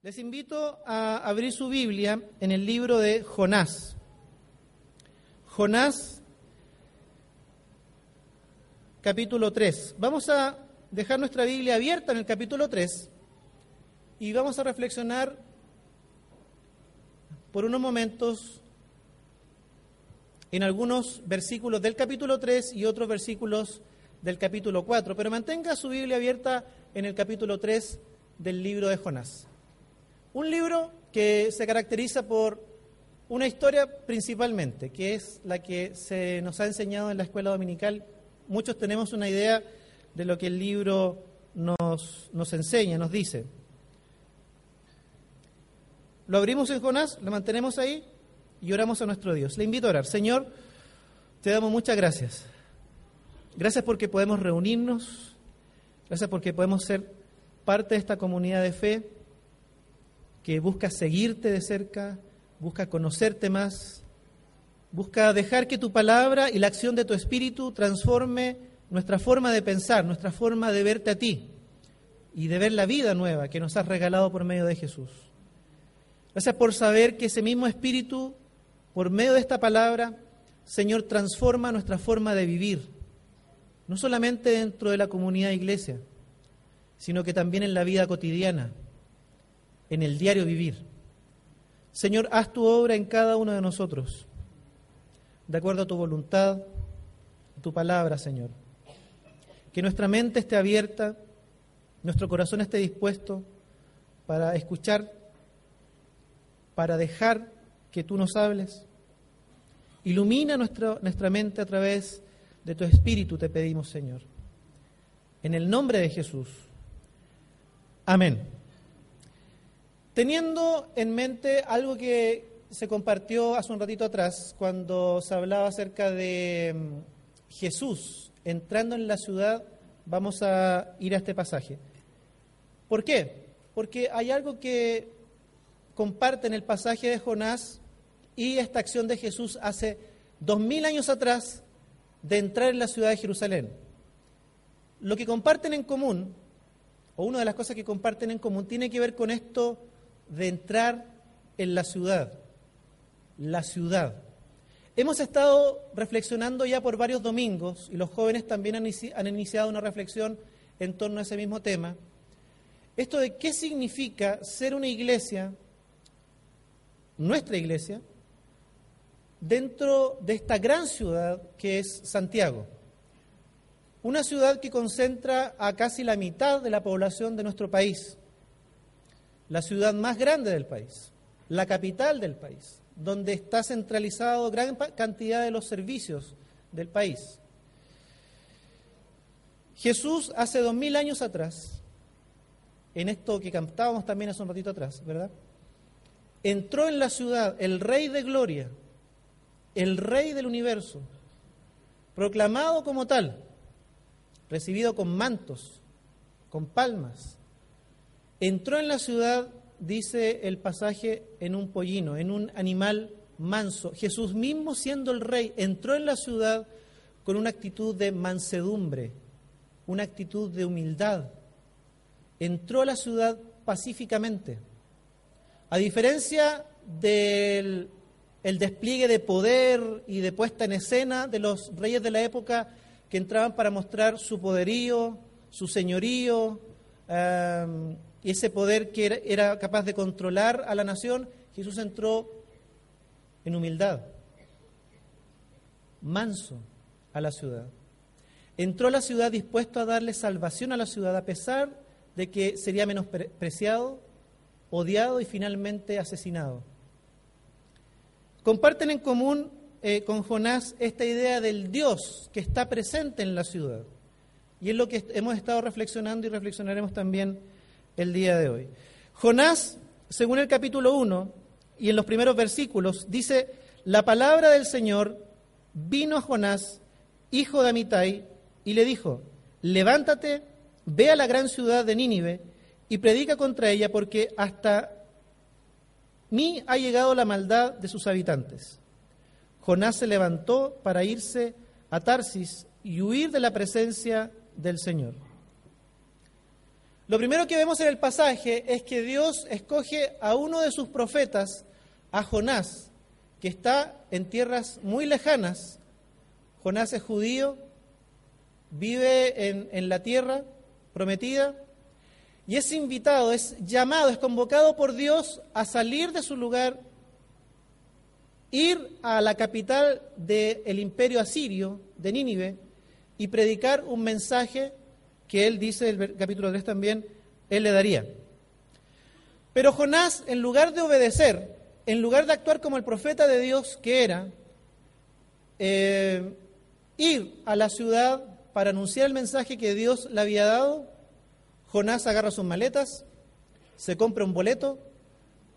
Les invito a abrir su Biblia en el libro de Jonás. Jonás, capítulo 3. Vamos a dejar nuestra Biblia abierta en el capítulo 3 y vamos a reflexionar por unos momentos en algunos versículos del capítulo 3 y otros versículos del capítulo 4. Pero mantenga su Biblia abierta en el capítulo 3 del libro de Jonás. Un libro que se caracteriza por una historia principalmente, que es la que se nos ha enseñado en la escuela dominical. Muchos tenemos una idea de lo que el libro nos, nos enseña, nos dice. Lo abrimos en Jonás, lo mantenemos ahí y oramos a nuestro Dios. Le invito a orar. Señor, te damos muchas gracias. Gracias porque podemos reunirnos, gracias porque podemos ser parte de esta comunidad de fe que busca seguirte de cerca, busca conocerte más, busca dejar que tu palabra y la acción de tu espíritu transforme nuestra forma de pensar, nuestra forma de verte a ti y de ver la vida nueva que nos has regalado por medio de Jesús. Gracias por saber que ese mismo espíritu, por medio de esta palabra, Señor, transforma nuestra forma de vivir, no solamente dentro de la comunidad iglesia, sino que también en la vida cotidiana en el diario vivir. Señor, haz tu obra en cada uno de nosotros, de acuerdo a tu voluntad, a tu palabra, Señor. Que nuestra mente esté abierta, nuestro corazón esté dispuesto para escuchar, para dejar que tú nos hables. Ilumina nuestra, nuestra mente a través de tu Espíritu, te pedimos, Señor. En el nombre de Jesús. Amén. Teniendo en mente algo que se compartió hace un ratito atrás, cuando se hablaba acerca de mm, Jesús entrando en la ciudad, vamos a ir a este pasaje. ¿Por qué? Porque hay algo que comparten el pasaje de Jonás y esta acción de Jesús hace dos mil años atrás de entrar en la ciudad de Jerusalén. Lo que comparten en común, o una de las cosas que comparten en común, tiene que ver con esto de entrar en la ciudad, la ciudad. Hemos estado reflexionando ya por varios domingos y los jóvenes también han, iniciado una reflexión en torno a ese mismo tema. Esto de qué significa ser una iglesia, nuestra iglesia, dentro de esta gran ciudad que es Santiago. Una ciudad que concentra a casi la mitad de la población de nuestro país la ciudad más grande del país, la capital del país, donde está centralizado gran cantidad de los servicios del país. Jesús hace dos mil años atrás, en esto que cantábamos también hace un ratito atrás, ¿verdad? Entró en la ciudad el Rey de Gloria, el Rey del universo, proclamado como tal, recibido con mantos, con palmas, Entró en la ciudad, dice el pasaje, en un pollino, en un animal manso. Jesús mismo siendo el rey, entró en la ciudad con una actitud de mansedumbre, una actitud de humildad. Entró a la ciudad pacíficamente. A diferencia del el despliegue de poder y de puesta en escena de los reyes de la época que entraban para mostrar su poderío, su señorío, um, ese poder que era, capaz de controlar a la nación, Jesús entró en humildad, manso a la ciudad. Entró a la ciudad dispuesto a darle salvación a la ciudad, a pesar de que sería menospreciado, odiado y finalmente asesinado. Comparten en común eh, con Jonás esta idea del Dios que está presente en la ciudad. Y es lo que hemos estado reflexionando y reflexionaremos también el día de hoy. Jonás, según el capítulo 1 y en los primeros versículos, dice, la palabra del Señor vino a Jonás, hijo de Amitai, y le dijo, levántate, ve a la gran ciudad de Nínive y predica contra ella porque hasta mí ha llegado la maldad de sus habitantes. Jonás se levantó para irse a Tarsis y huir de la presencia del Señor. Lo primero que vemos en el pasaje es que Dios escoge a uno de sus profetas, a Jonás, que está en tierras muy lejanas. Jonás es judío, vive en, la tierra prometida y es invitado, es llamado, es convocado por Dios a salir de su lugar, ir a la capital del imperio asirio, de Nínive, y predicar un mensaje que él dice, el capítulo 3 también, él le daría. Pero Jonás, en lugar de obedecer, en lugar de actuar como el profeta de Dios que era, eh, ir a la ciudad para anunciar el mensaje que Dios le había dado, Jonás agarra sus maletas, se compra un boleto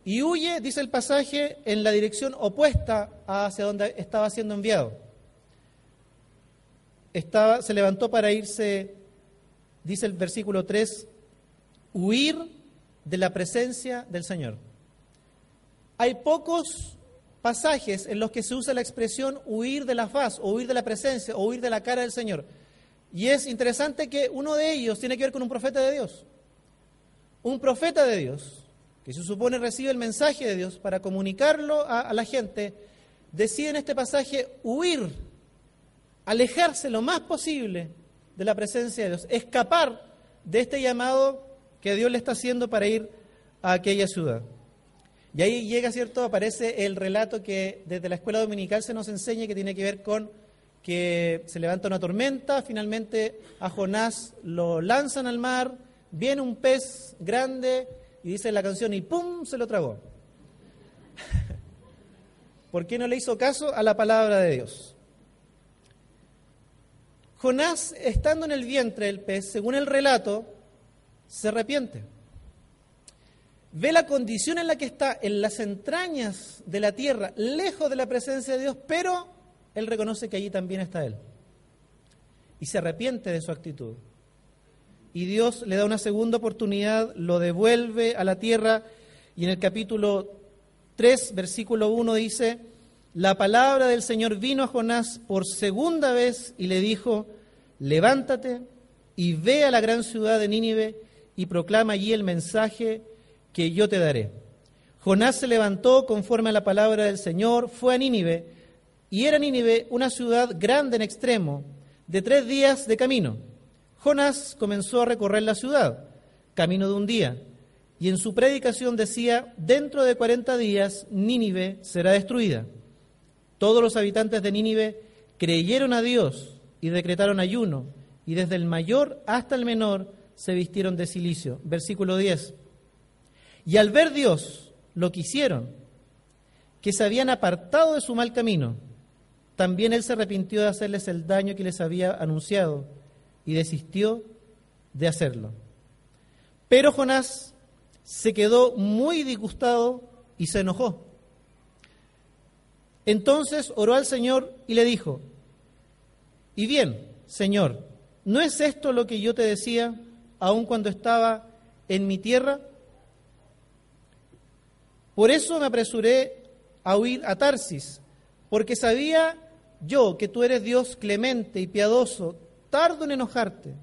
y huye, dice el pasaje, en la dirección opuesta hacia donde estaba siendo enviado. Se levantó para irse dice el versículo 3, huir de la presencia del Señor. Hay pocos pasajes en los que se usa la expresión huir de la faz, o huir de la presencia, o huir de la cara del Señor. Y es interesante que uno de ellos tiene que ver con un profeta de Dios. Un profeta de Dios, que se supone recibe el mensaje de Dios para comunicarlo a, a la gente, decide en este pasaje huir, alejarse lo más posible de la presencia de Dios, escapar de este llamado que Dios le está haciendo para ir a aquella ciudad. Y ahí llega, ¿cierto? Aparece el relato que desde la escuela dominical se nos enseña que tiene que ver con que se levanta una tormenta, finalmente a Jonás lo lanzan al mar, viene un pez grande y dice la canción y ¡pum! se lo tragó. ¿Por qué no le hizo caso a la palabra de Dios? Jonás, estando en el vientre del pez, según el relato, se arrepiente. Ve la condición en la que está, en las entrañas de la tierra, lejos de la presencia de Dios, pero él reconoce que allí también está Él. Y se arrepiente de su actitud. Y Dios le da una segunda oportunidad, lo devuelve a la tierra, y en el capítulo 3, versículo 1 dice, la palabra del Señor vino a Jonás por segunda vez y le dijo, levántate y ve a la gran ciudad de Nínive y proclama allí el mensaje que yo te daré. Jonás se levantó conforme a la palabra del Señor, fue a Nínive, y era Nínive una ciudad grande en extremo, de tres días de camino. Jonás comenzó a recorrer la ciudad, camino de un día, y en su predicación decía, dentro de cuarenta días Nínive será destruida. Todos los habitantes de Nínive creyeron a Dios y decretaron ayuno, y desde el mayor hasta el menor se vistieron de silicio. Versículo 10. Y al ver Dios lo que hicieron, que se habían apartado de su mal camino, también Él se arrepintió de hacerles el daño que les había anunciado y desistió de hacerlo. Pero Jonás se quedó muy disgustado y se enojó. Entonces oró al Señor y le dijo, y bien, Señor, ¿no es esto lo que yo te decía aun cuando estaba en mi tierra? Por eso me apresuré a huir a Tarsis, porque sabía yo que tú eres Dios clemente y piadoso, tardo en enojarte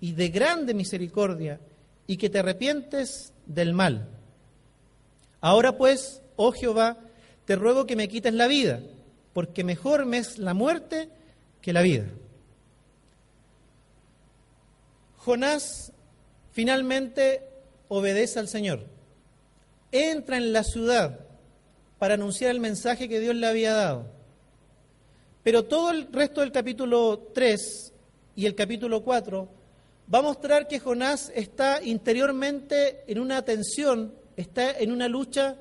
y de grande misericordia, y que te arrepientes del mal. Ahora pues, oh Jehová, te ruego que me quites la vida, porque mejor me es la muerte que la vida. Jonás finalmente obedece al Señor, entra en la ciudad para anunciar el mensaje que Dios le había dado. Pero todo el resto del capítulo 3 y el capítulo 4 va a mostrar que Jonás está interiormente en una tensión, está en una lucha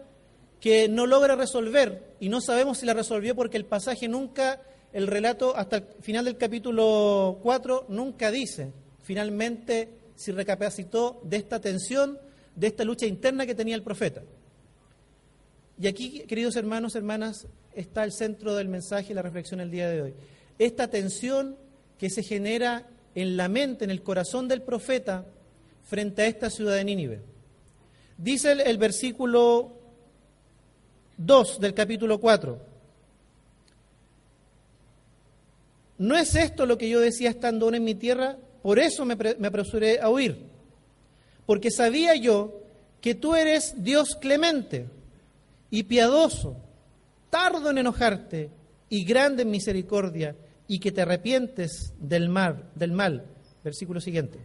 que no logra resolver y no sabemos si la resolvió porque el pasaje nunca, el relato hasta el final del capítulo 4 nunca dice finalmente si recapacitó de esta tensión de esta lucha interna que tenía el profeta. Y aquí, queridos hermanos, hermanas, está el centro del mensaje y la reflexión el día de hoy. Esta tensión que se genera en la mente, en el corazón del profeta frente a esta ciudad de Nínive. Dice el versículo 2 del capítulo 4. ¿No es esto lo que yo decía estando aún en mi tierra? Por eso me, me apresuré a huir. Porque sabía yo que tú eres Dios clemente y piadoso, tardo en enojarte y grande en misericordia, y que te arrepientes del mal, del mal. Versículo siguiente.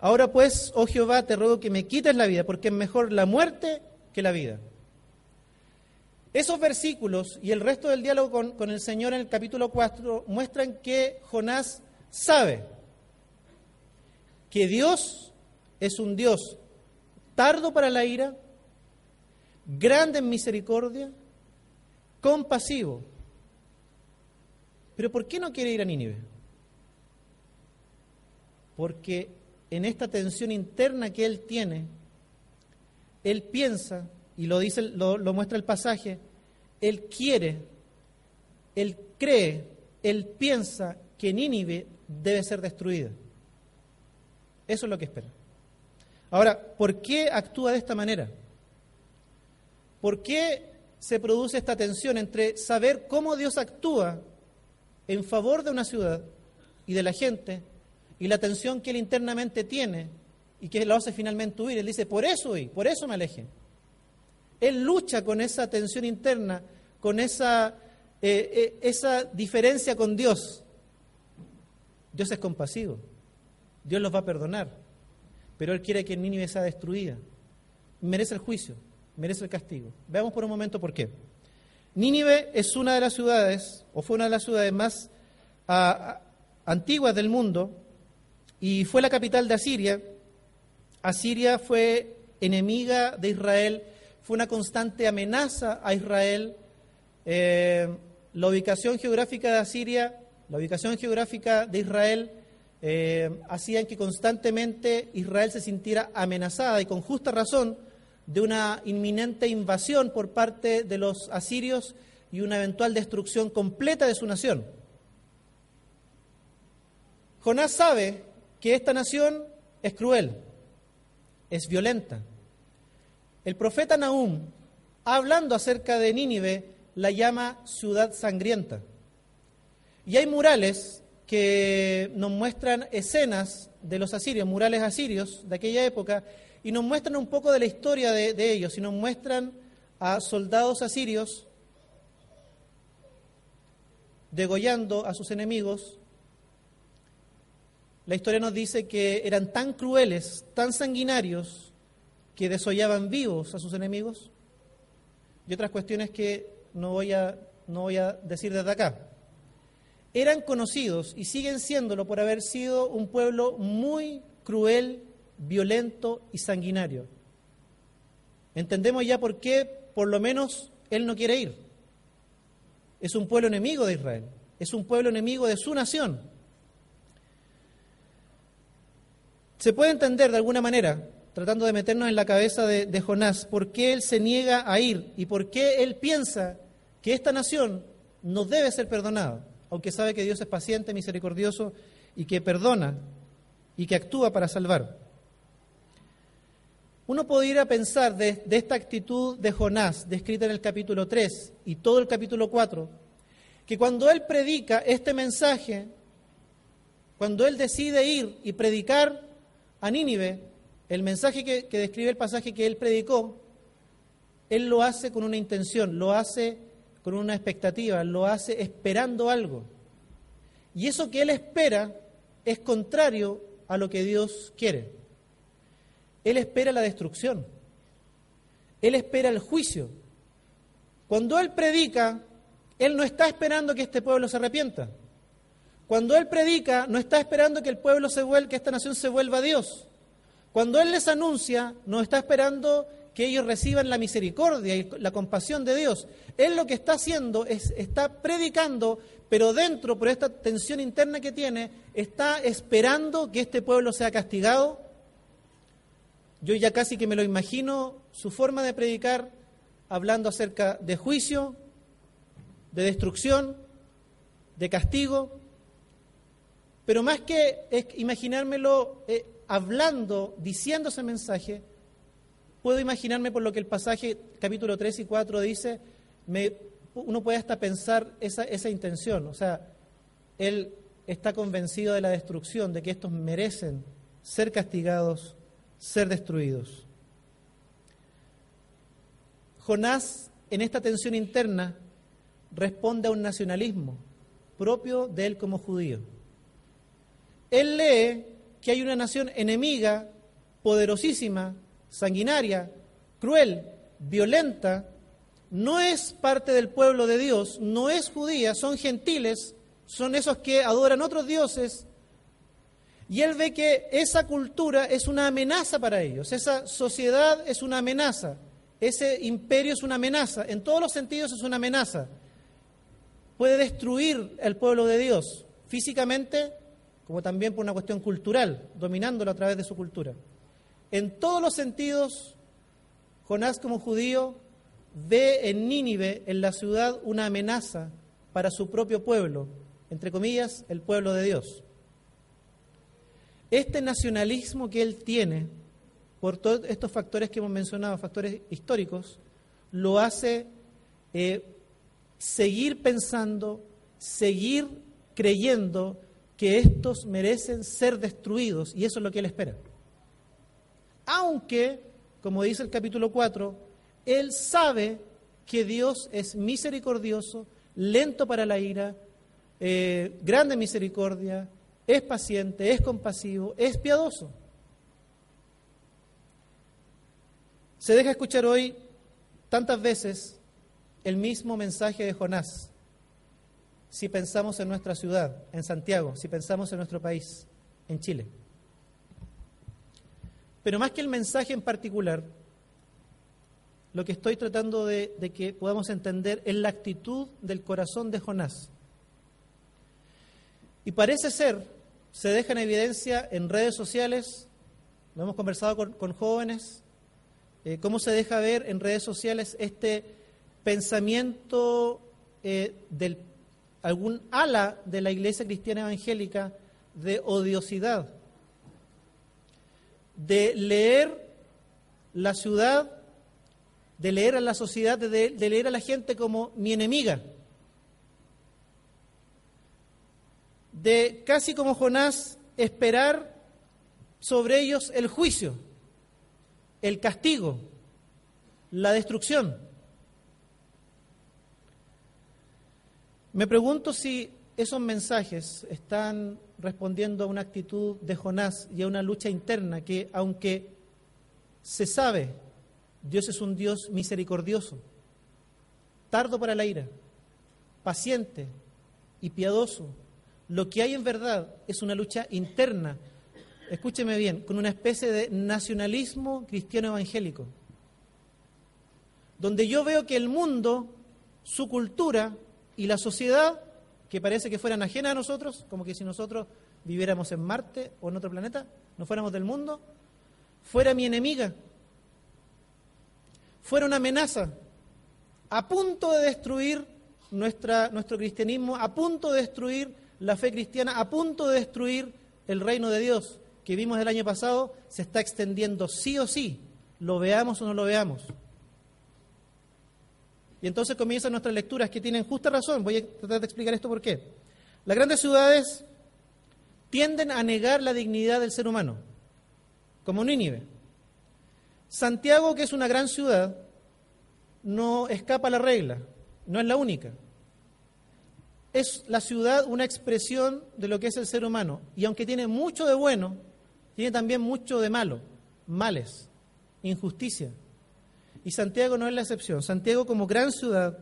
Ahora pues, oh Jehová, te ruego que me quites la vida, porque es mejor la muerte que la vida. Esos versículos y el resto del diálogo con, con, el Señor en el capítulo 4 muestran que Jonás sabe que Dios es un Dios tardo para la ira, grande en misericordia, compasivo. Pero ¿por qué no quiere ir a Nínive? Porque en esta tensión interna que él tiene, él piensa y lo dice, lo, muestra el pasaje, él quiere, él cree, él piensa que Nínive debe ser destruida. Eso es lo que espera. Ahora, ¿por qué actúa de esta manera? ¿Por qué se produce esta tensión entre saber cómo Dios actúa en favor de una ciudad y de la gente y la tensión que él internamente tiene y que lo hace finalmente huir? Él dice, por eso huí, por eso me aleje. Él lucha con esa tensión interna, con esa, eh, eh, esa diferencia con Dios. Dios es compasivo, Dios los va a perdonar, pero Él quiere que Nínive sea destruida. Merece el juicio, merece el castigo. Veamos por un momento por qué. Nínive es una de las ciudades, o fue una de las ciudades más a, a, antiguas del mundo, y fue la capital de Asiria. Asiria fue enemiga de Israel fue una constante amenaza a Israel. Eh, la ubicación geográfica de Asiria, la ubicación geográfica de Israel, eh, hacían que constantemente Israel se sintiera amenazada y con justa razón de una inminente invasión por parte de los asirios y una eventual destrucción completa de su nación. Jonás sabe que esta nación es cruel, es violenta, el profeta Nahum, hablando acerca de Nínive, la llama ciudad sangrienta. Y hay murales que nos muestran escenas de los asirios, murales asirios de aquella época, y nos muestran un poco de la historia de, de ellos, y nos muestran a soldados asirios degollando a sus enemigos. La historia nos dice que eran tan crueles, tan sanguinarios, que desollaban vivos a sus enemigos y otras cuestiones que no voy a, no voy a decir desde acá. Eran conocidos y siguen siéndolo por haber sido un pueblo muy cruel, violento y sanguinario. Entendemos ya por qué, por lo menos, él no quiere ir. Es un pueblo enemigo de Israel, es un pueblo enemigo de su nación. Se puede entender de alguna manera tratando de meternos en la cabeza de, Jonás, por qué él se niega a ir y por qué él piensa que esta nación no debe ser perdonada, aunque sabe que Dios es paciente, misericordioso y que perdona y que actúa para salvar. Uno podría pensar de, de esta actitud de Jonás, descrita en el capítulo 3 y todo el capítulo 4, que cuando él predica este mensaje, cuando él decide ir y predicar a Nínive, el mensaje que, que, describe el pasaje que él predicó, él lo hace con una intención, lo hace con una expectativa, lo hace esperando algo. Y eso que él espera es contrario a lo que Dios quiere. Él espera la destrucción. Él espera el juicio. Cuando él predica, él no está esperando que este pueblo se arrepienta. Cuando él predica, no está esperando que el pueblo se vuelva, que esta nación se vuelva a Dios. Cuando Él les anuncia, no está esperando que ellos reciban la misericordia y la compasión de Dios. Él lo que está haciendo es, está predicando, pero dentro, por esta tensión interna que tiene, está esperando que este pueblo sea castigado Yo ya casi que me lo imagino su forma de predicar hablando acerca de juicio, de destrucción, de castigo, pero más que imaginármelo eh, hablando, diciendo ese mensaje, puedo imaginarme por lo que el pasaje capítulo 3 y 4 dice, uno puede hasta pensar esa intención, o sea, él está convencido de la destrucción, de que estos merecen ser castigados, ser destruidos. Jonás, en esta tensión interna, responde a un nacionalismo propio de él como judío. Él lee que hay una nación enemiga, poderosísima, sanguinaria, cruel, violenta, no es parte del pueblo de Dios, no es judía, son gentiles, son esos que adoran otros dioses, y él ve que esa cultura es una amenaza para ellos, esa sociedad es una amenaza, ese imperio es una amenaza, en todos los sentidos es una amenaza. Puede destruir el pueblo de Dios físicamente, como también por una cuestión cultural, dominándolo a través de su cultura. En todos los sentidos, Jonás como judío ve en Nínive, en la ciudad, una amenaza para su propio pueblo, entre comillas, el pueblo de Dios. Este nacionalismo que él tiene, por todos estos factores que hemos mencionado, factores históricos, lo hace eh, seguir pensando, seguir creyendo que estos merecen ser destruidos, y eso es lo que él espera. Aunque, como dice el capítulo 4, él sabe que Dios es misericordioso, lento para la ira, eh, grande misericordia, es paciente, es compasivo, es piadoso. Se deja escuchar hoy tantas veces el mismo mensaje de Jonás. Si pensamos en nuestra ciudad, en Santiago, si pensamos en nuestro país, en Chile. Pero más que el mensaje en particular, lo que estoy tratando de, que podamos entender es la actitud del corazón de Jonás. Y parece ser se deja en evidencia en redes sociales, lo hemos conversado con, jóvenes, eh, cómo se deja ver en redes sociales este pensamiento eh, de algún ala de la iglesia cristiana evangélica de odiosidad, de leer la ciudad, de leer a la sociedad, de leer a la gente como mi enemiga. de casi como Jonás esperar sobre ellos el juicio, el castigo, la destrucción. Me pregunto si esos mensajes están respondiendo a una actitud de Jonás y a una lucha interna que, aunque se sabe, Dios es un Dios misericordioso, tardo para la ira, paciente y piadoso, lo que hay en verdad es una lucha interna, escúcheme bien, con una especie de nacionalismo cristiano evangélico, donde yo veo que el mundo, su cultura y la sociedad, que parece que fueran ajenas a nosotros, como que si nosotros viviéramos en Marte o en otro planeta, no fuéramos del mundo, fuera mi enemiga, fuera una amenaza, a punto de destruir nuestra, nuestro cristianismo, a punto de destruir la fe cristiana a punto de destruir el reino de Dios que vimos el año pasado, se está extendiendo sí o sí, lo veamos o no lo veamos. Y entonces comienzan nuestras lecturas que tienen justa razón. Voy a tratar de explicar esto por qué. Las grandes ciudades tienden a negar la dignidad del ser humano, como Nínive. Santiago, que es una gran ciudad, no escapa a la regla, no es la única es la ciudad una expresión de lo que es el ser humano. Y aunque tiene mucho de bueno, tiene también mucho de malo, males, injusticia. Y Santiago no es la excepción. Santiago como gran ciudad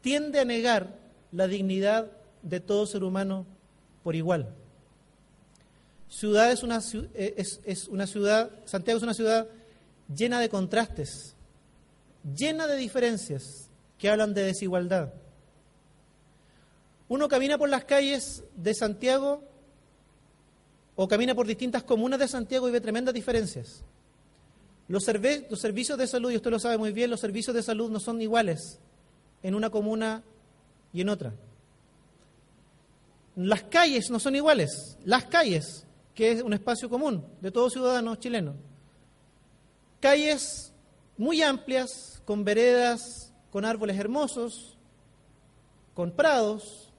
tiende a negar la dignidad de todo ser humano por igual. Ciudad es una, eh, es una ciudad, Santiago es una ciudad llena de contrastes, llena de diferencias que hablan de desigualdad. Uno camina por las calles de Santiago o camina por distintas comunas de Santiago y ve tremendas diferencias. Los, los servicios de salud, y usted lo sabe muy bien, los servicios de salud no son iguales en una comuna y en otra. Las calles no son iguales. Las calles, que es un espacio común de todo ciudadano chileno. Calles muy amplias, con veredas, con árboles hermosos, con prados,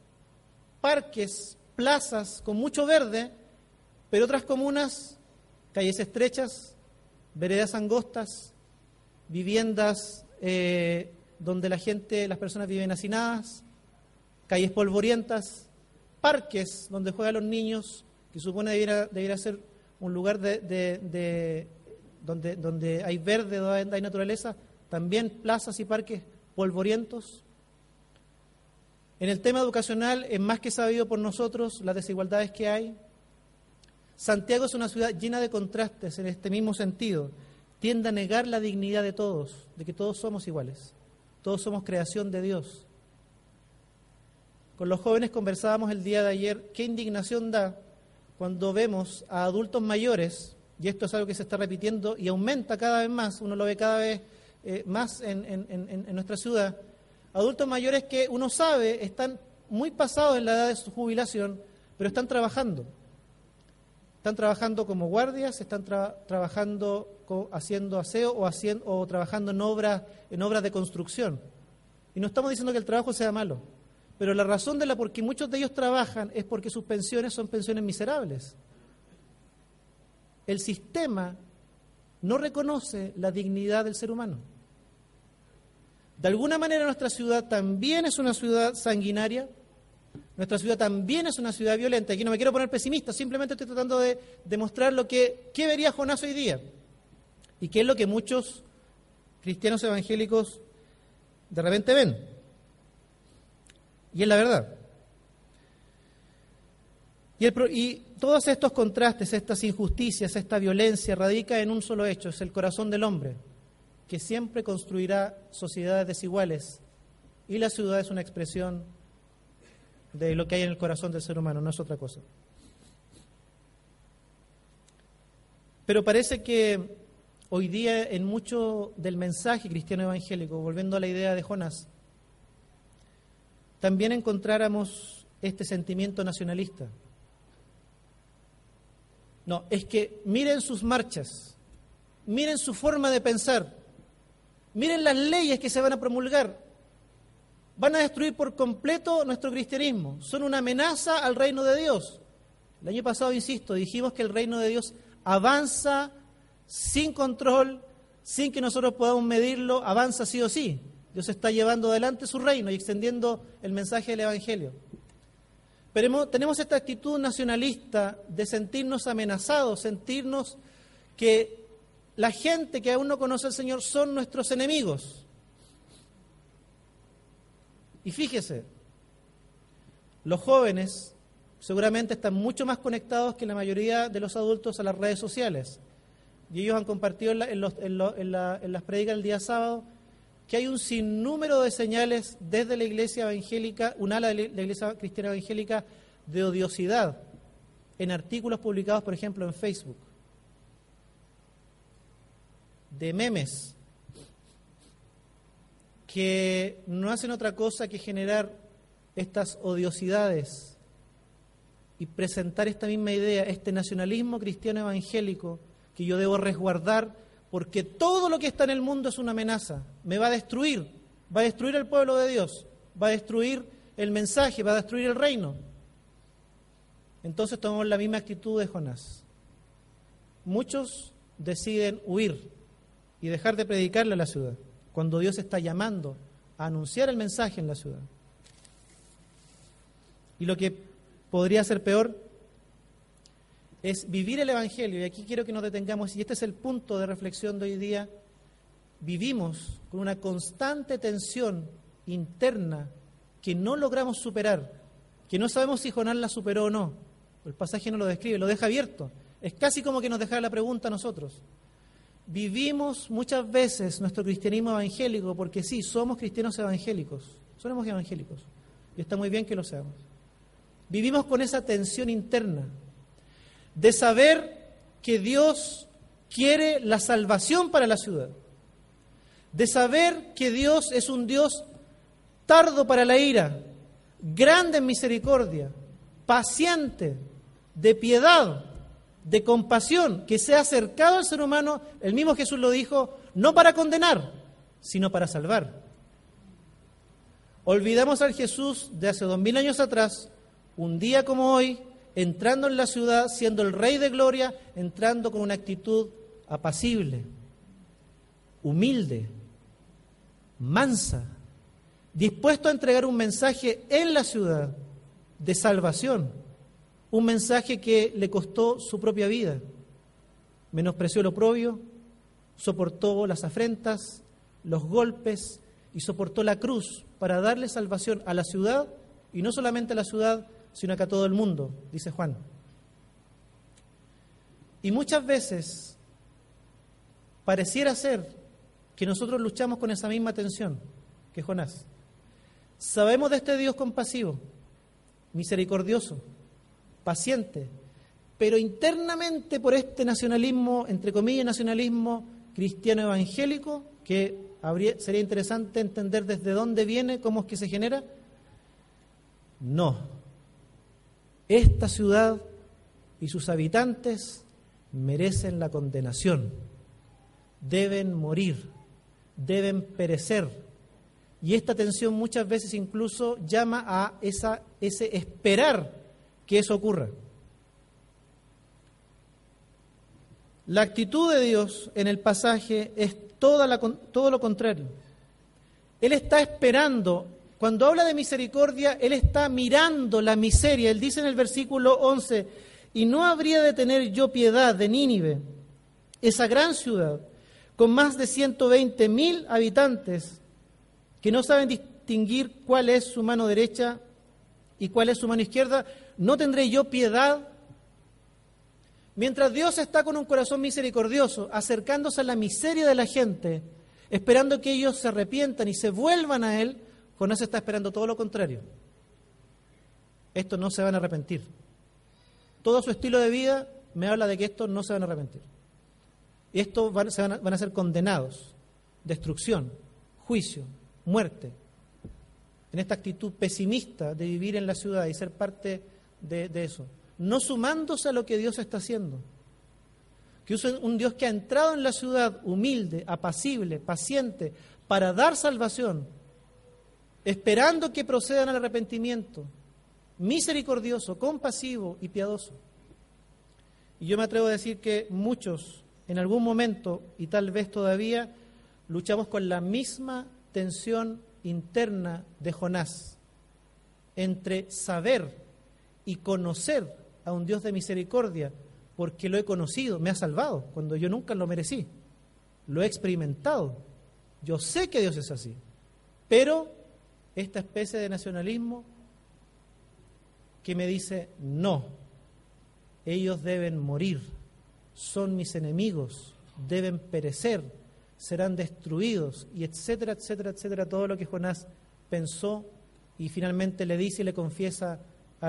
parques, plazas, con mucho verde, pero otras comunas, calles estrechas, veredas angostas, viviendas eh, donde la gente, las personas viven hacinadas, calles polvorientas, parques donde juegan los niños, que supone debiera, debiera ser un lugar de, de- de- donde, donde hay verde, donde hay naturaleza, también plazas y parques polvorientos. En el tema educacional es más que sabido por nosotros las desigualdades que hay. Santiago es una ciudad llena de contrastes en este mismo sentido. Tiende a negar la dignidad de todos, de que todos somos iguales. Todos somos creación de Dios. Con los jóvenes conversábamos el día de ayer qué indignación da cuando vemos a adultos mayores, y esto es algo que se está repitiendo y aumenta cada vez más, uno lo ve cada vez eh, más en, nuestra ciudad, adultos mayores que uno sabe están muy pasados en la edad de su jubilación, pero están trabajando. Están trabajando como guardias, están tra- trabajando haciendo aseo o, haciendo, o trabajando en obras, en obras de construcción. Y no estamos diciendo que el trabajo sea malo, pero la razón de la por qué muchos de ellos trabajan es porque sus pensiones son pensiones miserables. El sistema no reconoce la dignidad del ser humano. De alguna manera nuestra ciudad también es una ciudad sanguinaria, nuestra ciudad también es una ciudad violenta. Aquí no me quiero poner pesimista, simplemente estoy tratando de demostrar lo que qué vería Jonás hoy día y qué es lo que muchos cristianos evangélicos de repente ven. Y es la verdad. Y, el y todos estos contrastes, estas injusticias, esta violencia radica en un solo hecho, es el corazón del hombre, que siempre construirá sociedades desiguales. Y la ciudad es una expresión de lo que hay en el corazón del ser humano, no es otra cosa. Pero parece que hoy día en mucho del mensaje cristiano evangélico, volviendo a la idea de Jonás, también encontráramos este sentimiento nacionalista. No, es que miren sus marchas, miren su forma de pensar, miren las leyes que se van a promulgar, van a destruir por completo nuestro cristianismo, son una amenaza al reino de Dios. El año pasado, insisto, dijimos que el reino de Dios avanza sin control, sin que nosotros podamos medirlo, avanza sí o sí. Dios está llevando adelante su reino y extendiendo el mensaje del Evangelio. Pero tenemos esta actitud nacionalista de sentirnos amenazados, sentirnos que la gente que aún no conoce al Señor son nuestros enemigos. Y fíjese, los jóvenes seguramente están mucho más conectados que la mayoría de los adultos a las redes sociales. Y ellos han compartido en, las prédicas el día sábado que hay un sinnúmero de señales desde la iglesia evangélica, un ala de la iglesia cristiana evangélica, de odiosidad en artículos publicados, por ejemplo, en Facebook, de memes que no hacen otra cosa que generar estas odiosidades y presentar esta misma idea, este nacionalismo cristiano evangélico que yo debo resguardar porque todo lo que está en el mundo es una amenaza, me va a destruir, va a destruir el pueblo de Dios, va a destruir el mensaje, va a destruir el reino. Entonces tomamos la misma actitud de Jonás. Muchos deciden huir y dejar de predicarle a la ciudad, cuando Dios está llamando a anunciar el mensaje en la ciudad. Y lo que podría ser peor es vivir el Evangelio. Y aquí quiero que nos detengamos, y este es el punto de reflexión de hoy día. Vivimos con una constante tensión interna que no logramos superar, que no sabemos si Jonás la superó o no. El pasaje no lo describe, lo deja abierto. Es casi como que nos deja la pregunta a nosotros. Vivimos muchas veces nuestro cristianismo evangélico porque sí, somos cristianos evangélicos, somos evangélicos, y está muy bien que lo seamos. Vivimos con esa tensión interna de saber que Dios quiere la salvación para la ciudad, de saber que Dios es un Dios tardo para la ira, grande en misericordia, paciente, de piedad, de compasión, que se ha acercado al ser humano, el mismo Jesús lo dijo, no para condenar, sino para salvar. Olvidamos al Jesús de hace dos mil años atrás, un día como hoy, entrando en la ciudad, siendo el Rey de Gloria, entrando con una actitud apacible, humilde, mansa, dispuesto a entregar un mensaje en la ciudad de salvación, un mensaje que le costó su propia vida. Menospreció el oprobio, soportó las afrentas, los golpes y soportó la cruz para darle salvación a la ciudad, y no solamente a la ciudad, sino a todo el mundo, dice Juan. Y muchas veces pareciera ser que nosotros luchamos con esa misma tensión que Jonás. Sabemos de este Dios compasivo, misericordioso, paciente, pero internamente por este nacionalismo, entre comillas, nacionalismo cristiano evangélico, que sería interesante entender desde dónde viene, cómo es que se genera. No. Esta ciudad y sus habitantes merecen la condenación, deben morir, deben perecer. Y esta tensión muchas veces incluso llama a esa, ese esperar que eso ocurra. La actitud de Dios en el pasaje es todo lo contrario. Él está esperando, cuando habla de misericordia, Él está mirando la miseria. Él dice en el versículo 11, y no habría de tener yo piedad de Nínive, esa gran ciudad, con más de 120 mil habitantes, que no saben distinguir cuál es su mano derecha y cuál es su mano izquierda, ¿no tendré yo piedad Mientras Dios está con un corazón misericordioso, acercándose a la miseria de la gente, esperando que ellos se arrepientan y se vuelvan a Él, Jonás está esperando todo lo contrario. Estos no se van a arrepentir. Todo su estilo de vida me habla de que estos no se van a arrepentir. Estos van, van, a, ser condenados. Destrucción, juicio, muerte. En esta actitud pesimista de vivir en la ciudad y ser parte de eso no sumándose a lo que Dios está haciendo. Que es un Dios que ha entrado en la ciudad humilde, apacible, paciente, para dar salvación, esperando que procedan al arrepentimiento, misericordioso, compasivo y piadoso. Y yo me atrevo a decir que muchos, en algún momento, y tal vez todavía, luchamos con la misma tensión interna de Jonás entre saber y conocer a un Dios de misericordia porque lo he conocido, me ha salvado cuando yo nunca lo merecí. Lo he experimentado. Yo sé que Dios es así. Pero esta especie de nacionalismo que me dice, no, ellos deben morir, son mis enemigos, deben perecer, serán destruidos, y etcétera, etcétera, etcétera, todo lo que Jonás pensó y finalmente le dice y le confiesa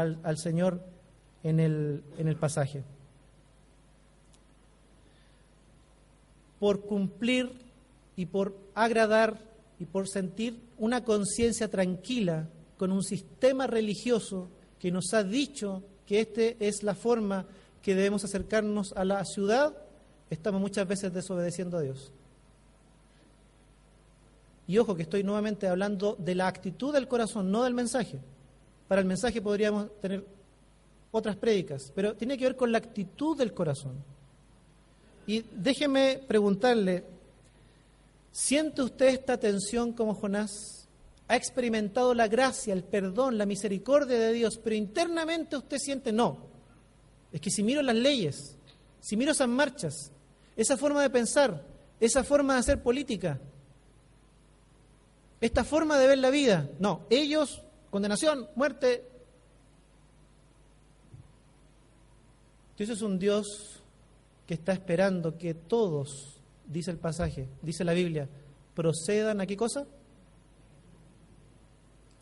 al, Señor en el, en el pasaje. Por cumplir y por agradar y por sentir una conciencia tranquila con un sistema religioso que nos ha dicho que esta es la forma que debemos acercarnos a la ciudad, estamos muchas veces desobedeciendo a Dios. Y ojo que estoy nuevamente hablando de la actitud del corazón, no del mensaje. Para el mensaje podríamos tener otras prédicas, pero tiene que ver con la actitud del corazón. Y déjeme preguntarle, ¿siente usted esta tensión como Jonás? ¿Ha experimentado la gracia, el perdón, la misericordia de Dios, pero internamente usted siente no? Es que si miro las leyes, si miro esas marchas, esa forma de pensar, esa forma de hacer política, esta forma de ver la vida, no, ellos, condenación, muerte, Dios es un Dios que está esperando que todos, dice el pasaje, dice la Biblia, procedan a qué cosa?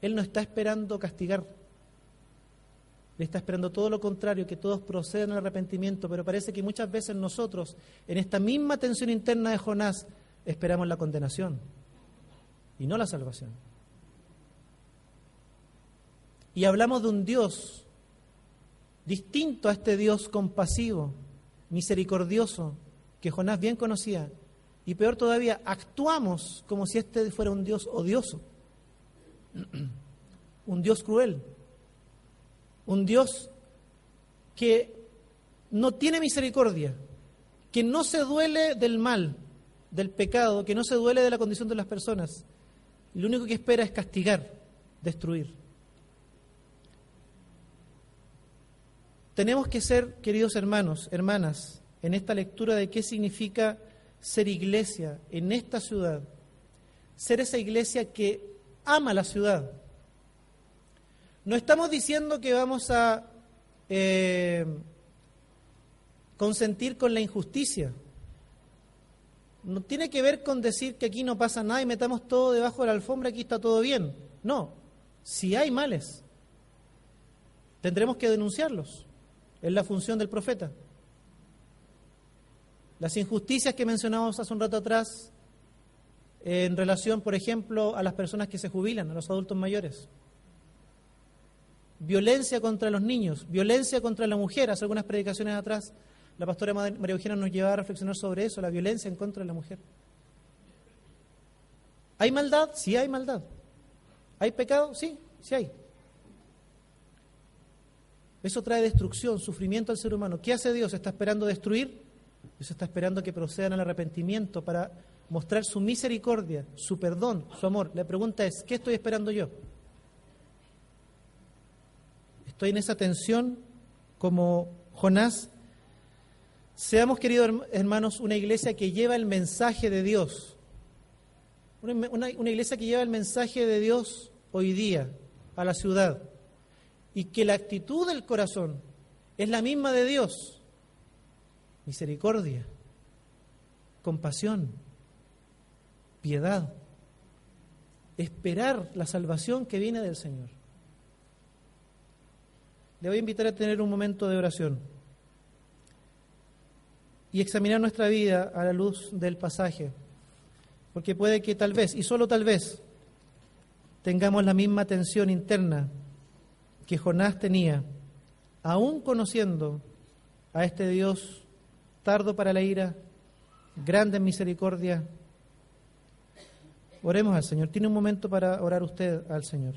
Él no está esperando castigar. le está esperando todo lo contrario, que todos procedan al arrepentimiento, pero parece que muchas veces nosotros, en esta misma tensión interna de Jonás, esperamos la condenación y no la salvación. Y hablamos de un Dios distinto a este Dios compasivo, misericordioso, que Jonás bien conocía. Y peor todavía, actuamos como si este fuera un Dios odioso, un Dios cruel, un Dios que no tiene misericordia, que no se duele del mal, del pecado, que no se duele de la condición de las personas. Lo único que espera es castigar, destruir. Tenemos que ser, queridos hermanos, hermanas, en esta lectura de qué significa ser iglesia en esta ciudad, ser esa iglesia que ama la ciudad. No estamos diciendo que vamos a eh, consentir con la injusticia. No tiene que ver con decir que aquí no pasa nada y metamos todo debajo de la alfombra, aquí está todo bien. No, si hay males, tendremos que denunciarlos. Es la función del profeta. Las injusticias que mencionamos hace un rato atrás en relación, por ejemplo, a las personas que se jubilan, a los adultos mayores. Violencia contra los niños, violencia contra la mujer. Hace algunas predicaciones atrás, la pastora María Eugenia nos llevaba a reflexionar sobre eso, la violencia en contra de la mujer. ¿Hay maldad? Sí hay maldad. ¿Hay pecado? Sí, sí hay. Eso trae destrucción, sufrimiento al ser humano. ¿Qué hace Dios? ¿Está esperando destruir? Dios está esperando que procedan al arrepentimiento para mostrar su misericordia, su perdón, su amor. La pregunta es, ¿qué estoy esperando yo? Estoy en esa tensión como Jonás. Seamos, queridos hermanos, una iglesia que lleva el mensaje de Dios. Una, una iglesia que lleva el mensaje de Dios hoy día a la ciudad y que la actitud del corazón es la misma de Dios. Misericordia, compasión, piedad, esperar la salvación que viene del Señor. Le voy a invitar a tener un momento de oración y examinar nuestra vida a la luz del pasaje, porque puede que tal vez, y solo tal vez, tengamos la misma tensión interna que Jonás tenía, aún conociendo a este Dios tardo para la ira, grande en misericordia. Oremos al Señor. Tiene un momento para orar usted al Señor.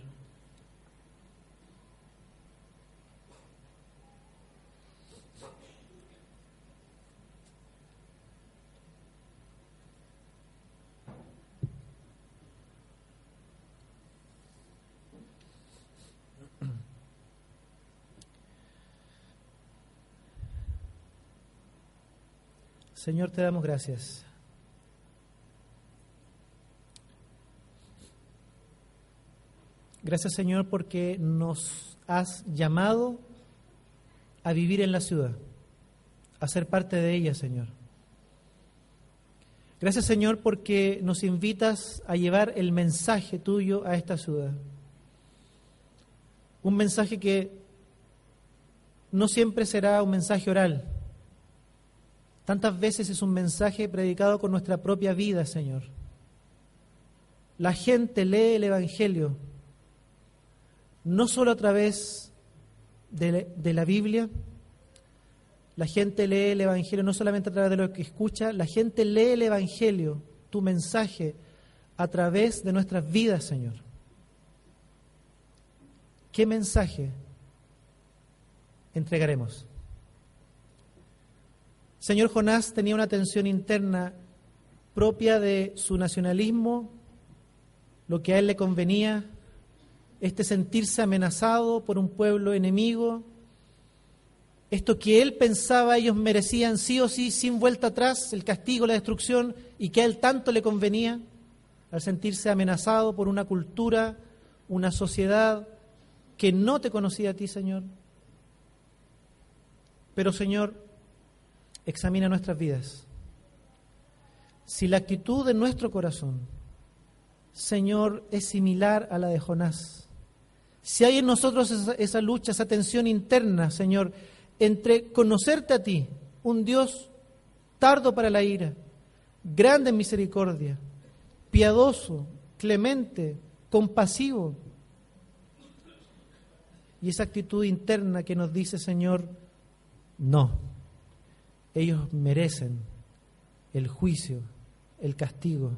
Señor, te damos gracias. Gracias, Señor, porque nos has llamado a vivir en la ciudad, a ser parte de ella, Señor. Gracias, Señor, porque nos invitas a llevar el mensaje tuyo a esta ciudad. Un mensaje que no siempre será un mensaje oral, Tantas veces es un mensaje predicado con nuestra propia vida, Señor. La gente lee el Evangelio no solo a través de, la Biblia, la gente lee el Evangelio no solamente a través de lo que escucha, la gente lee el Evangelio, tu mensaje, a través de nuestras vidas, Señor. ¿Qué mensaje entregaremos? Señor Jonás tenía una tensión interna propia de su nacionalismo, lo que a él le convenía, este sentirse amenazado por un pueblo enemigo, esto que él pensaba ellos merecían sí o sí, sin vuelta atrás, el castigo, la destrucción, y que a él tanto le convenía, al sentirse amenazado por una cultura, una sociedad que no te conocía a ti, Señor. Pero, Señor, examina nuestras vidas. Si la actitud de nuestro corazón, Señor, es similar a la de Jonás, Si hay en nosotros esa, lucha, esa tensión interna, Señor, entre conocerte a ti, un Dios tardo para la ira, grande en misericordia, piadoso, clemente, compasivo, y esa actitud interna que nos dice, Señor, no, ellos merecen el juicio, el castigo.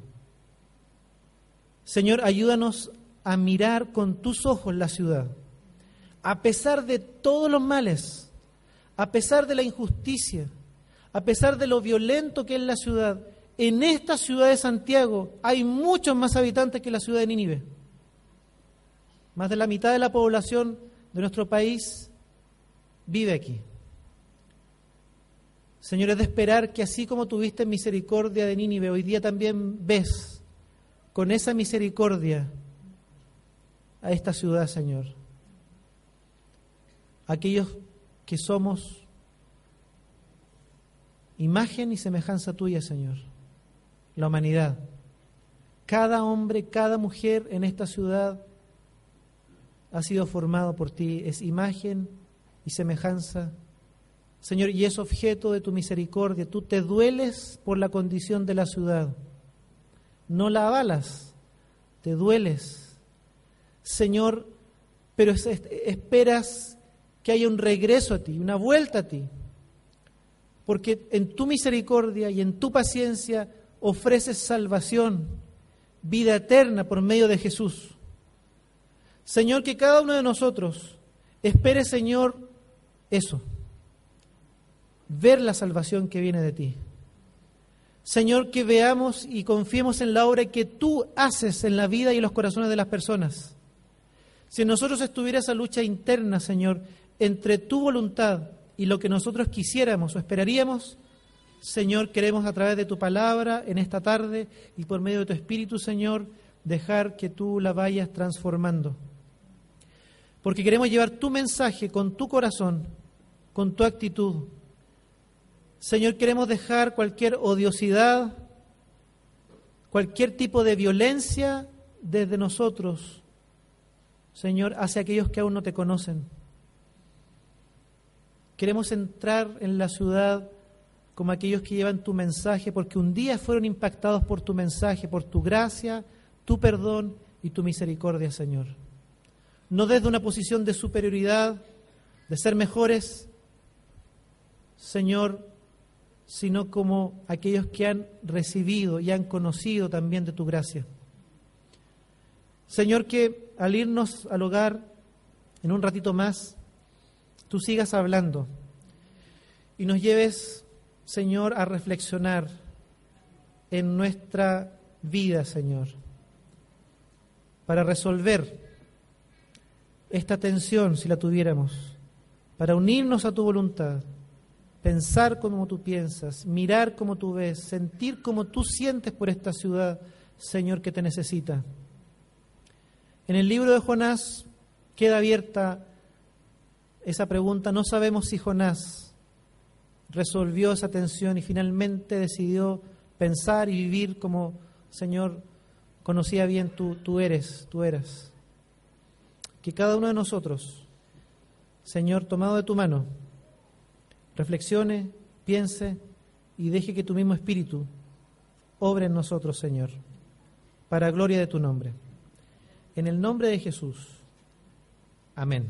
Señor, ayúdanos a mirar con tus ojos la ciudad, a pesar de todos los males, a pesar de la injusticia, a pesar de lo violento que es la ciudad. En esta ciudad de Santiago hay muchos más habitantes que la ciudad de Nínive. Más de la mitad de la población de nuestro país vive aquí. Señor, es de esperar que así como tuviste misericordia de Nínive, hoy día también ves con esa misericordia a esta ciudad, Señor. Aquellos que somos imagen y semejanza tuya, Señor. La humanidad. Cada hombre, cada mujer en esta ciudad ha sido formado por ti, es imagen y semejanza. Señor, y es objeto de tu misericordia. Tú te dueles por la condición de la ciudad. No la avalas, te dueles. Señor, pero esperas que haya un regreso a ti, una vuelta a ti. Porque en tu misericordia y en tu paciencia ofreces salvación, vida eterna por medio de Jesús. Señor, que cada uno de nosotros espere, Señor, eso, ver la salvación que viene de ti. Señor, que veamos y confiemos en la obra que tú haces en la vida y los corazones de las personas. Si nosotros estuviera esa lucha interna, Señor, entre tu voluntad y lo que nosotros quisiéramos o esperaríamos, Señor, queremos a través de tu palabra en esta tarde y por medio de tu Espíritu, Señor, dejar que tú la vayas transformando porque queremos llevar tu mensaje con tu corazón, con tu actitud. Señor, queremos dejar cualquier odiosidad, cualquier tipo de violencia desde nosotros, Señor, hacia aquellos que aún no te conocen. Queremos entrar en la ciudad como aquellos que llevan tu mensaje, porque un día fueron impactados por tu mensaje, por tu gracia, tu perdón y tu misericordia, Señor no desde una posición de superioridad, de ser mejores, Señor, sino como aquellos que han recibido y han conocido también de tu gracia. Señor, que al irnos al hogar en un ratito más, tú sigas hablando y nos lleves, Señor, a reflexionar en nuestra vida, Señor, para resolver esta tensión, si la tuviéramos, para unirnos a tu voluntad, pensar como tú piensas, mirar como tú ves, sentir como tú sientes por esta ciudad, Señor, que te necesita. En el libro de Jonás queda abierta esa pregunta. No sabemos si Jonás resolvió esa tensión y finalmente decidió pensar y vivir como, Señor, conocía bien tú, tú eres, tú eras que cada uno de nosotros, Señor, tomado de tu mano, reflexione, piense y deje que tu mismo espíritu obre en nosotros, Señor, para gloria de tu nombre. En el nombre de Jesús. Amén.